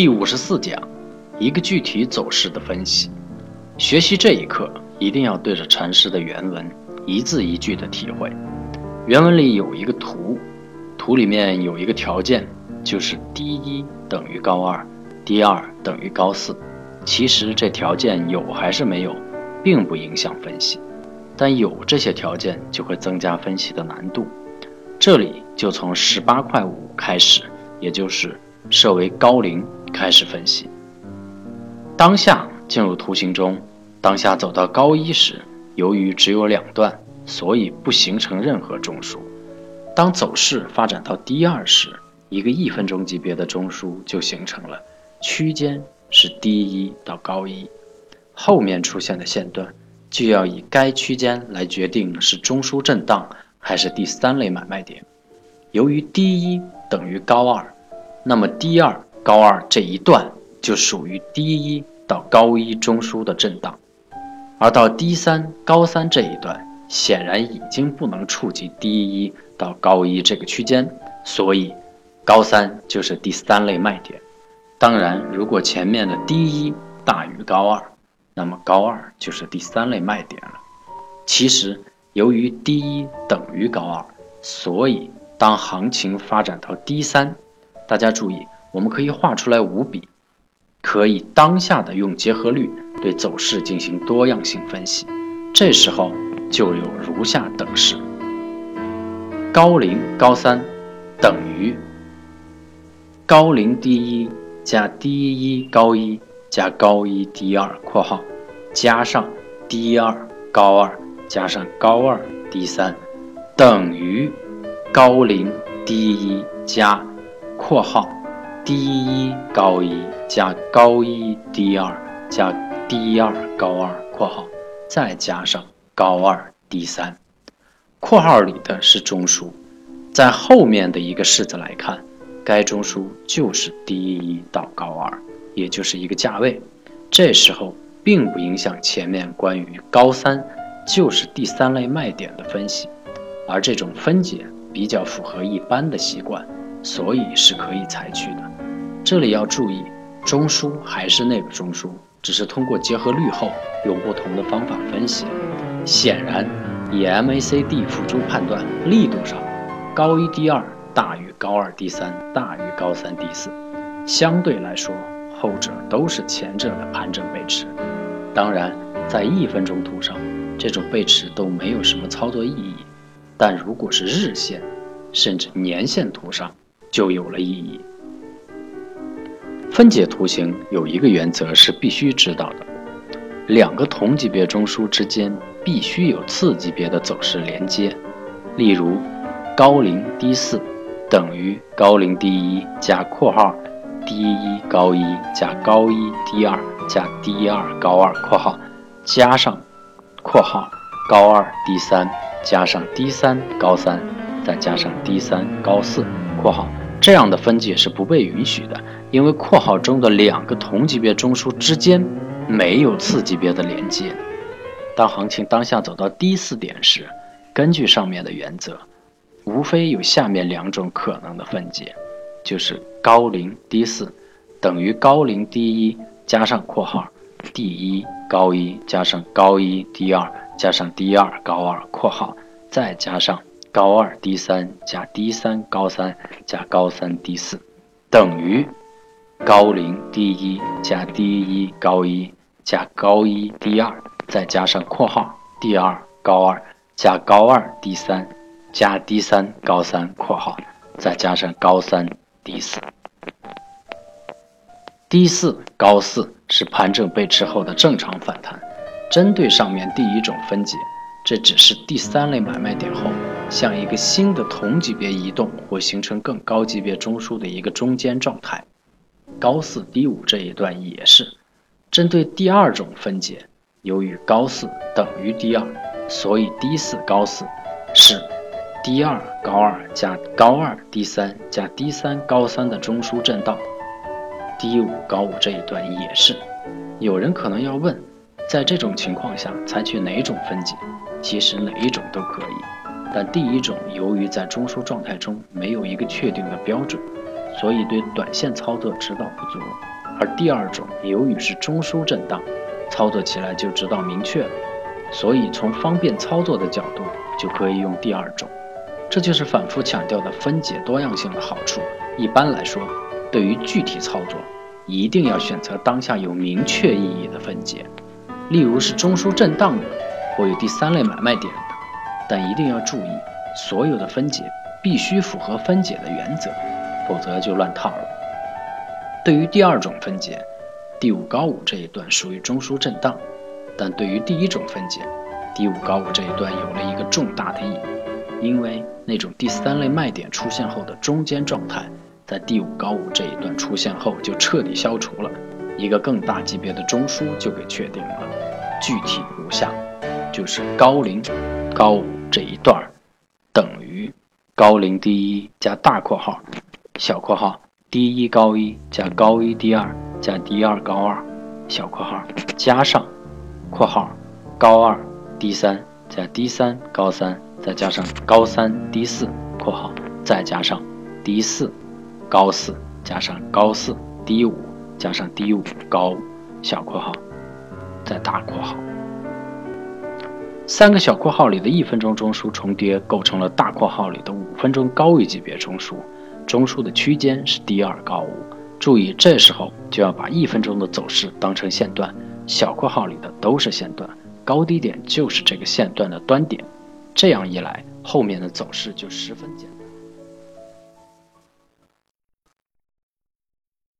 第五十四讲，一个具体走势的分析。学习这一课，一定要对着禅师的原文一字一句的体会。原文里有一个图，图里面有一个条件，就是低一等于高二，低二等于高四。其实这条件有还是没有，并不影响分析，但有这些条件就会增加分析的难度。这里就从十八块五开始，也就是设为高零开始分析。当下进入图形中，当下走到高一时，由于只有两段，所以不形成任何中枢。当走势发展到低二时，一个一分钟级别的中枢就形成了，区间是低一到高一，后面出现的线段就要以该区间来决定是中枢震荡。还是第三类买卖点。由于低一等于高二，那么低二高二这一段就属于低一到高一中枢的震荡，而到低三高三这一段，显然已经不能触及低一到高一这个区间，所以高三就是第三类卖点。当然，如果前面的低一大于高二，那么高二就是第三类卖点了。其实。由于低一等于高二，所以当行情发展到低三，大家注意，我们可以画出来五笔，可以当下的用结合律对走势进行多样性分析。这时候就有如下等式：高零高三等于高零低一加低一高一加高一低二（括号加上低二高二）。加上高二低三等于高零低一加括号低一高一加高一低二加低二高二括号再加上高二低三，括号里的是中枢，在后面的一个式子来看，该中枢就是低一到高二，也就是一个价位。这时候并不影响前面关于高三。就是第三类卖点的分析，而这种分解比较符合一般的习惯，所以是可以采取的。这里要注意，中枢还是那个中枢，只是通过结合率后用不同的方法分析。显然，以 MACD 辅助判断力度上，高一低二大于高二低三大于高三低四，相对来说，后者都是前者的盘整背驰。当然，在一分钟图上。这种背驰都没有什么操作意义，但如果是日线，甚至年线图上就有了意义。分解图形有一个原则是必须知道的：两个同级别中枢之间必须有次级别的走势连接。例如，高零低四等于高零低一加括号低一高一加高一低二加低二高二括号加上。括号高二低三加上低三高三再加上低三高四括号这样的分解是不被允许的，因为括号中的两个同级别中枢之间没有次级别的连接。当行情当下走到低四点时，根据上面的原则，无非有下面两种可能的分解，就是高零低四等于高零低一加上括号。第一高一加上高一低二加上低二高二（括号）再加上高二低三加低三高三加高三低四，等于高零低一加低一高一加高一低二再加上（括号）第二高二加高二低三加低三高三（括号）再加上高三低四。低四高四是盘整背驰后的正常反弹。针对上面第一种分解，这只是第三类买卖点后向一个新的同级别移动或形成更高级别中枢的一个中间状态。高四低五这一段也是。针对第二种分解，由于高四等于低二，所以低四高四是低二高二加高二低三加低三高三的中枢震荡。低五高五这一段也是，有人可能要问，在这种情况下采取哪种分解？其实哪一种都可以，但第一种由于在中枢状态中没有一个确定的标准，所以对短线操作指导不足。而第二种由于是中枢震荡，操作起来就知道明确了，所以从方便操作的角度就可以用第二种。这就是反复强调的分解多样性的好处。一般来说，对于具体操作，一定要选择当下有明确意义的分解。例如是中枢震荡的，或有第三类买卖点，但一定要注意，所有的分解必须符合分解的原则，否则就乱套了。对于第二种分解，第五高五这一段属于中枢震荡，但对于第一种分解，第五高五这一段有了一个重大的意义。因为那种第三类卖点出现后的中间状态，在第五高五这一段出现后就彻底消除了，一个更大级别的中枢就给确定了。具体如下：就是高零高五这一段等于高零低一加大括号小括号低一高一加高一低二加低二高二小括号加上括号高二低三加低三高三。再加上高三低四（括号），再加上低四高四，加上高四低五，加上低五高五小括号，再大括号。三个小括号里的一分钟中枢重叠，构成了大括号里的五分钟高于级别中枢。中枢的区间是低二高五。注意，这时候就要把一分钟的走势当成线段，小括号里的都是线段，高低点就是这个线段的端点。这样一来，后面的走势就十分简单。